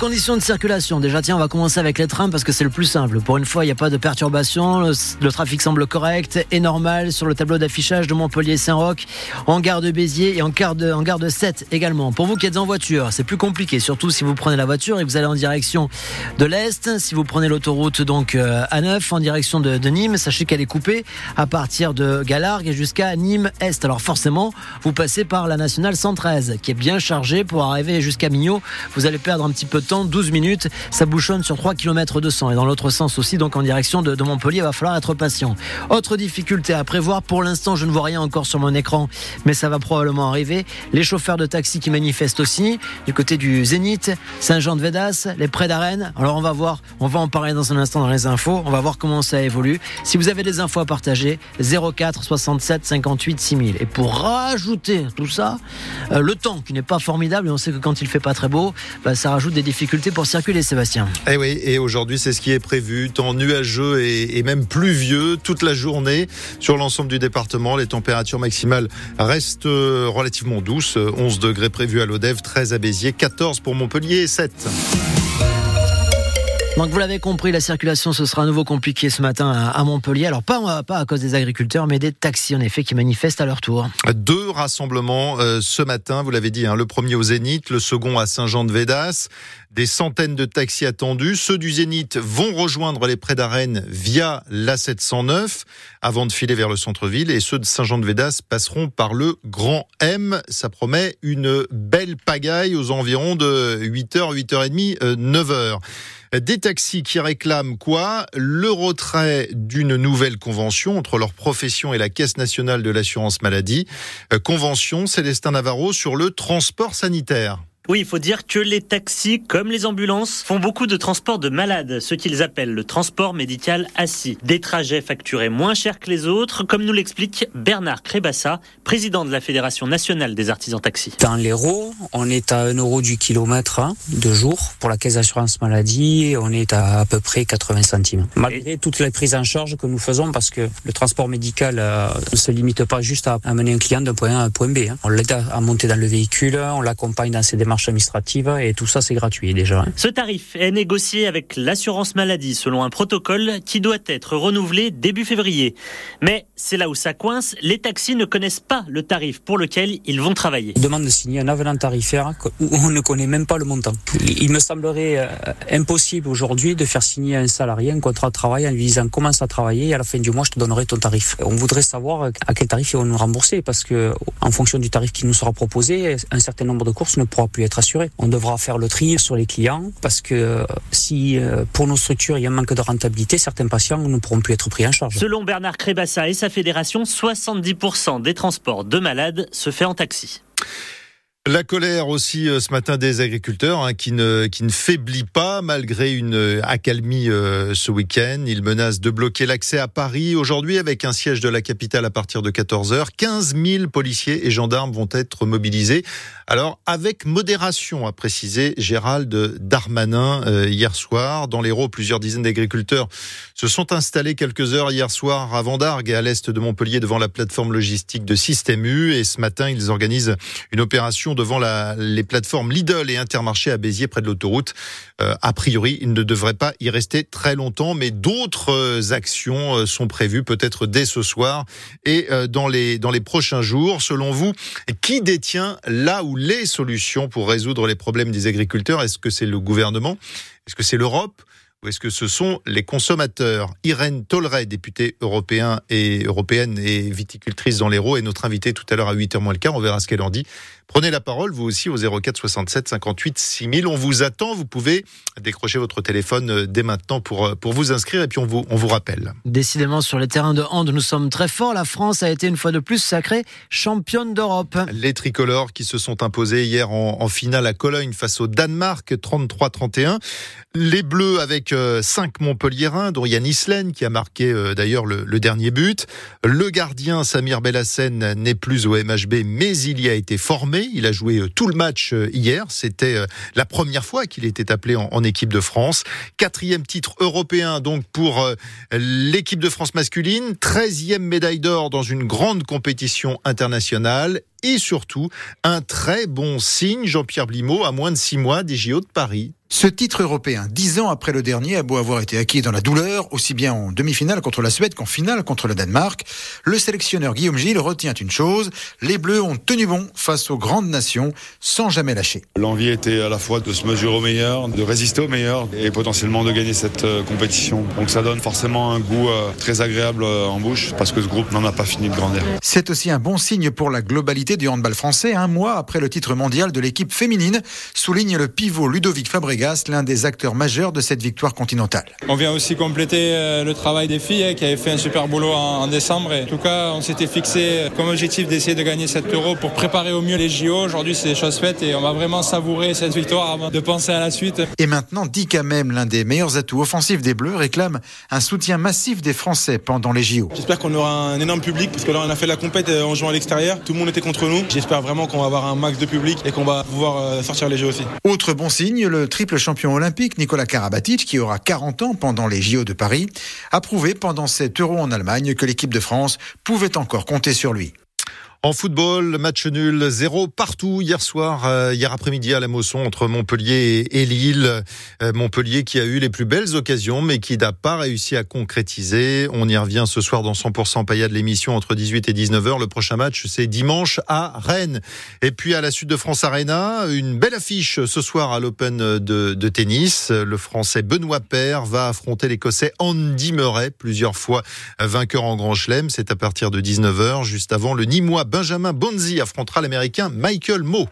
Conditions de circulation. Déjà, tiens, on va commencer avec les trains parce que c'est le plus simple. Pour une fois, il n'y a pas de perturbation. Le, trafic semble correct et normal sur le tableau d'affichage de Montpellier-Saint-Roch, en gare de Béziers et en gare de, en gare de 7 également. Pour vous qui êtes en voiture, c'est plus compliqué, surtout si vous prenez la voiture et vous allez en direction de l'Est. Si vous prenez l'autoroute donc euh, A9 en direction de, de Nîmes, sachez qu'elle est coupée à partir de Galargue jusqu'à Nîmes-Est. Alors forcément, vous passez par la nationale 113 qui est bien chargée pour arriver jusqu'à Mignot. Vous allez perdre un petit peu temps, 12 minutes. Ça bouchonne sur 3 km 200 et dans l'autre sens aussi, donc en direction de, Montpellier, il va falloir être patient. Autre difficulté à prévoir, pour l'instant, je ne vois rien encore sur mon écran, mais ça va probablement arriver. Les chauffeurs de taxi qui manifestent aussi, du côté du Zénith, Saint-Jean-de-Védas, les près d'Arène. Alors on va voir, on va en parler dans un instant dans les infos, on va voir comment ça évolue. Si vous avez des infos à partager, 04 67 58 6000. Et pour rajouter tout ça, euh, le temps qui n'est pas formidable, et on sait que quand il fait pas très beau, bah, ça rajoute des difficultés difficultés pour circuler, Sébastien. Eh oui, et aujourd'hui, c'est ce qui est prévu. Temps nuageux et, même pluvieux toute la journée sur l'ensemble du département. Les températures maximales restent euh, relativement douces. 11 degrés prévus à l'Odève, 13 à Béziers, 14 pour Montpellier et 7. Donc vous l'avez compris, la circulation ce sera à nouveau compliqué ce matin à Montpellier. Alors pas, pas à cause des agriculteurs, mais des taxis en effet qui manifestent à leur tour. Deux rassemblements euh, ce matin, vous l'avez dit, hein, le premier au Zénith, le second à Saint-Jean-de-Védas. Des centaines de taxis attendus. Ceux du Zénith vont rejoindre les prés d'Arène via la 709 avant de filer vers le centre-ville et ceux de Saint-Jean-de-Védas passeront par le Grand M. Ça promet une belle pagaille aux environs de 8h, 8h30, 9h. Des taxis qui réclament quoi? Le retrait d'une nouvelle convention entre leur profession et la Caisse nationale de l'assurance maladie. Euh, convention Célestin Navarro sur le transport sanitaire. Oui, il faut dire que les taxis, comme les ambulances, font beaucoup de transport de malades, ce qu'ils appellent le transport médical assis. Des trajets facturés moins cher que les autres, comme nous l'explique Bernard Crébassa, président de la Fédération nationale des artisans taxis. Dans l'Hérault, on est à 1 euro du kilomètre hein, de jour. Pour la caisse d'assurance maladie, on est à à peu près 80 centimes. Malgré toutes les prises en charge que nous faisons, parce que le transport médical euh, ne se limite pas juste à amener un client d'un point A à un point B. Hein. On l'aide à monter dans le véhicule, on l'accompagne dans ses démarches administrative et tout ça c'est gratuit déjà. Hein. Ce tarif est négocié avec l'assurance maladie selon un protocole qui doit être renouvelé début février. Mais c'est là où ça coince, les taxis ne connaissent pas le tarif pour lequel ils vont travailler. Ils demandent de signer un avenant tarifaire où on ne connaît même pas le montant. Il me semblerait euh, impossible aujourd'hui de faire signer à un salarié un contrat de travail en lui disant commence à travailler et à la fin du mois je te donnerai ton tarif. On voudrait savoir à quel tarif ils vont nous rembourser parce que en fonction du tarif qui nous sera proposé, un certain nombre de courses ne pourra plus être assuré. On devra faire le tri sur les clients parce que euh, si euh, pour nos structures il y a un manque de rentabilité, certains patients ne pourront plus être pris en charge. Selon Bernard Crébassa et sa fédération, 70% des transports de malades se fait en taxi. La colère aussi euh, ce matin des agriculteurs hein, qui, ne, qui ne faiblit pas malgré une euh, accalmie euh, ce week-end. Ils menacent de bloquer l'accès à Paris aujourd'hui avec un siège de la capitale à partir de 14h. 15 000 policiers et gendarmes vont être mobilisés. Alors avec modération, a précisé Gérald Darmanin hier soir. Dans l'Hérault, plusieurs dizaines d'agriculteurs se sont installés quelques heures hier soir à Vendargue et à l'est de Montpellier devant la plateforme logistique de Système U. Et ce matin, ils organisent une opération devant les plateformes Lidl et Intermarché à Béziers près de l'autoroute. Euh, a priori, il ne devrait pas y rester très longtemps, mais d'autres euh, actions euh, sont prévues peut-être dès ce soir et dans les dans les prochains jours. Selon vous, qui détient là ou les solutions pour résoudre les problèmes des agriculteurs? Est-ce que c'est le gouvernement? Est-ce que c'est l'Europe? Ou est-ce que ce sont les consommateurs? Irène Tolleret, députée européen et européenne et viticultrice dans l'Hérault, est notre invitée tout à l'heure à 8h moins le quart. On verra ce qu'elle en dit. Prenez la parole, vous aussi, au 04 67 58 6000. On vous attend. Vous pouvez décrocher votre téléphone euh, dès maintenant pour, euh, pour vous inscrire et puis on vous, on vous rappelle. Décidément, sur les terrains de hand, nous sommes très forts. La France a été une fois de plus sacrée championne d'Europe. Les tricolores qui se sont imposés hier en, en finale à Cologne face au Danemark 33-31. Les Bleus avec 5 euh, Montpelliérains, dont Yann Islen qui a marqué d'ailleurs le, le, dernier but. Le gardien Samir Belhassen n'est plus au MHB, mais il y a été formé il a joué euh, tout le match euh, hier. C'était euh, la première fois qu'il était appelé en, équipe de France. Quatrième titre européen donc pour l'équipe de France masculine. Treizième médaille d'or dans une grande compétition internationale et surtout un très bon signe, Jean-Pierre Blimaud, à moins de six mois des JO de Paris. Ce titre européen, dix ans après le dernier, a beau avoir été acquis dans la douleur, aussi bien en demi-finale contre la Suède qu'en finale contre le Danemark, le sélectionneur Guillaume Gilles retient une chose, les Bleus ont tenu bon face aux grandes nations sans jamais lâcher. L'envie était à la fois de se mesurer au meilleur, de résister au meilleur et potentiellement de gagner cette euh, compétition. Donc ça donne forcément un goût euh, très agréable euh, en bouche parce que ce groupe n'en a pas fini de grandir. C'est aussi un bon signe pour la globalité du handball français, un mois après le titre mondial de l'équipe féminine, souligne le pivot Ludovic Fabregas l'un des acteurs majeurs de cette victoire continentale. On vient aussi compléter euh, le travail des filles hein, qui avaient fait un super boulot en, décembre. en tout cas, on s'était fixé comme objectif d'essayer de gagner 7 euros pour préparer au mieux les JO. Aujourd'hui, c'est chose faite et on va vraiment savourer cette victoire avant de penser à la suite. Et maintenant, Dika même, l'un des meilleurs atouts offensifs des Bleus, réclame un soutien massif des Français pendant les JO. J'espère qu'on aura un énorme public parce que là, on a fait la compète euh, en jouant à l'extérieur. Tout le monde était J'espère vraiment qu'on va avoir un max de public et qu'on va pouvoir euh, sortir les JO aussi. Autre bon signe, le triple le champion olympique Nicolas Karabatic, qui aura 40 ans pendant les JO de Paris, a prouvé pendant cet euro en Allemagne que l'équipe de France pouvait encore compter sur lui. En football, match nul, zéro partout hier soir, euh, hier après-midi à la Mosson entre Montpellier et, Lille. Euh, Montpellier qui a eu les plus belles occasions, mais qui n'a pas réussi à concrétiser. On y revient ce soir dans 100% Paya de l'émission entre 18 et 19h. Le prochain match, c'est dimanche à Rennes. Et puis à la Sud de France Arena, une belle affiche ce soir à l'Open de, de, tennis. Le Français Benoît Paire va affronter l'Écossais Andy Murray, plusieurs fois vainqueur en Grand Chelem. C'est à partir de 19h, juste avant le Nîmois Benjamin Bonzi affrontera l'Américain Michael Moe.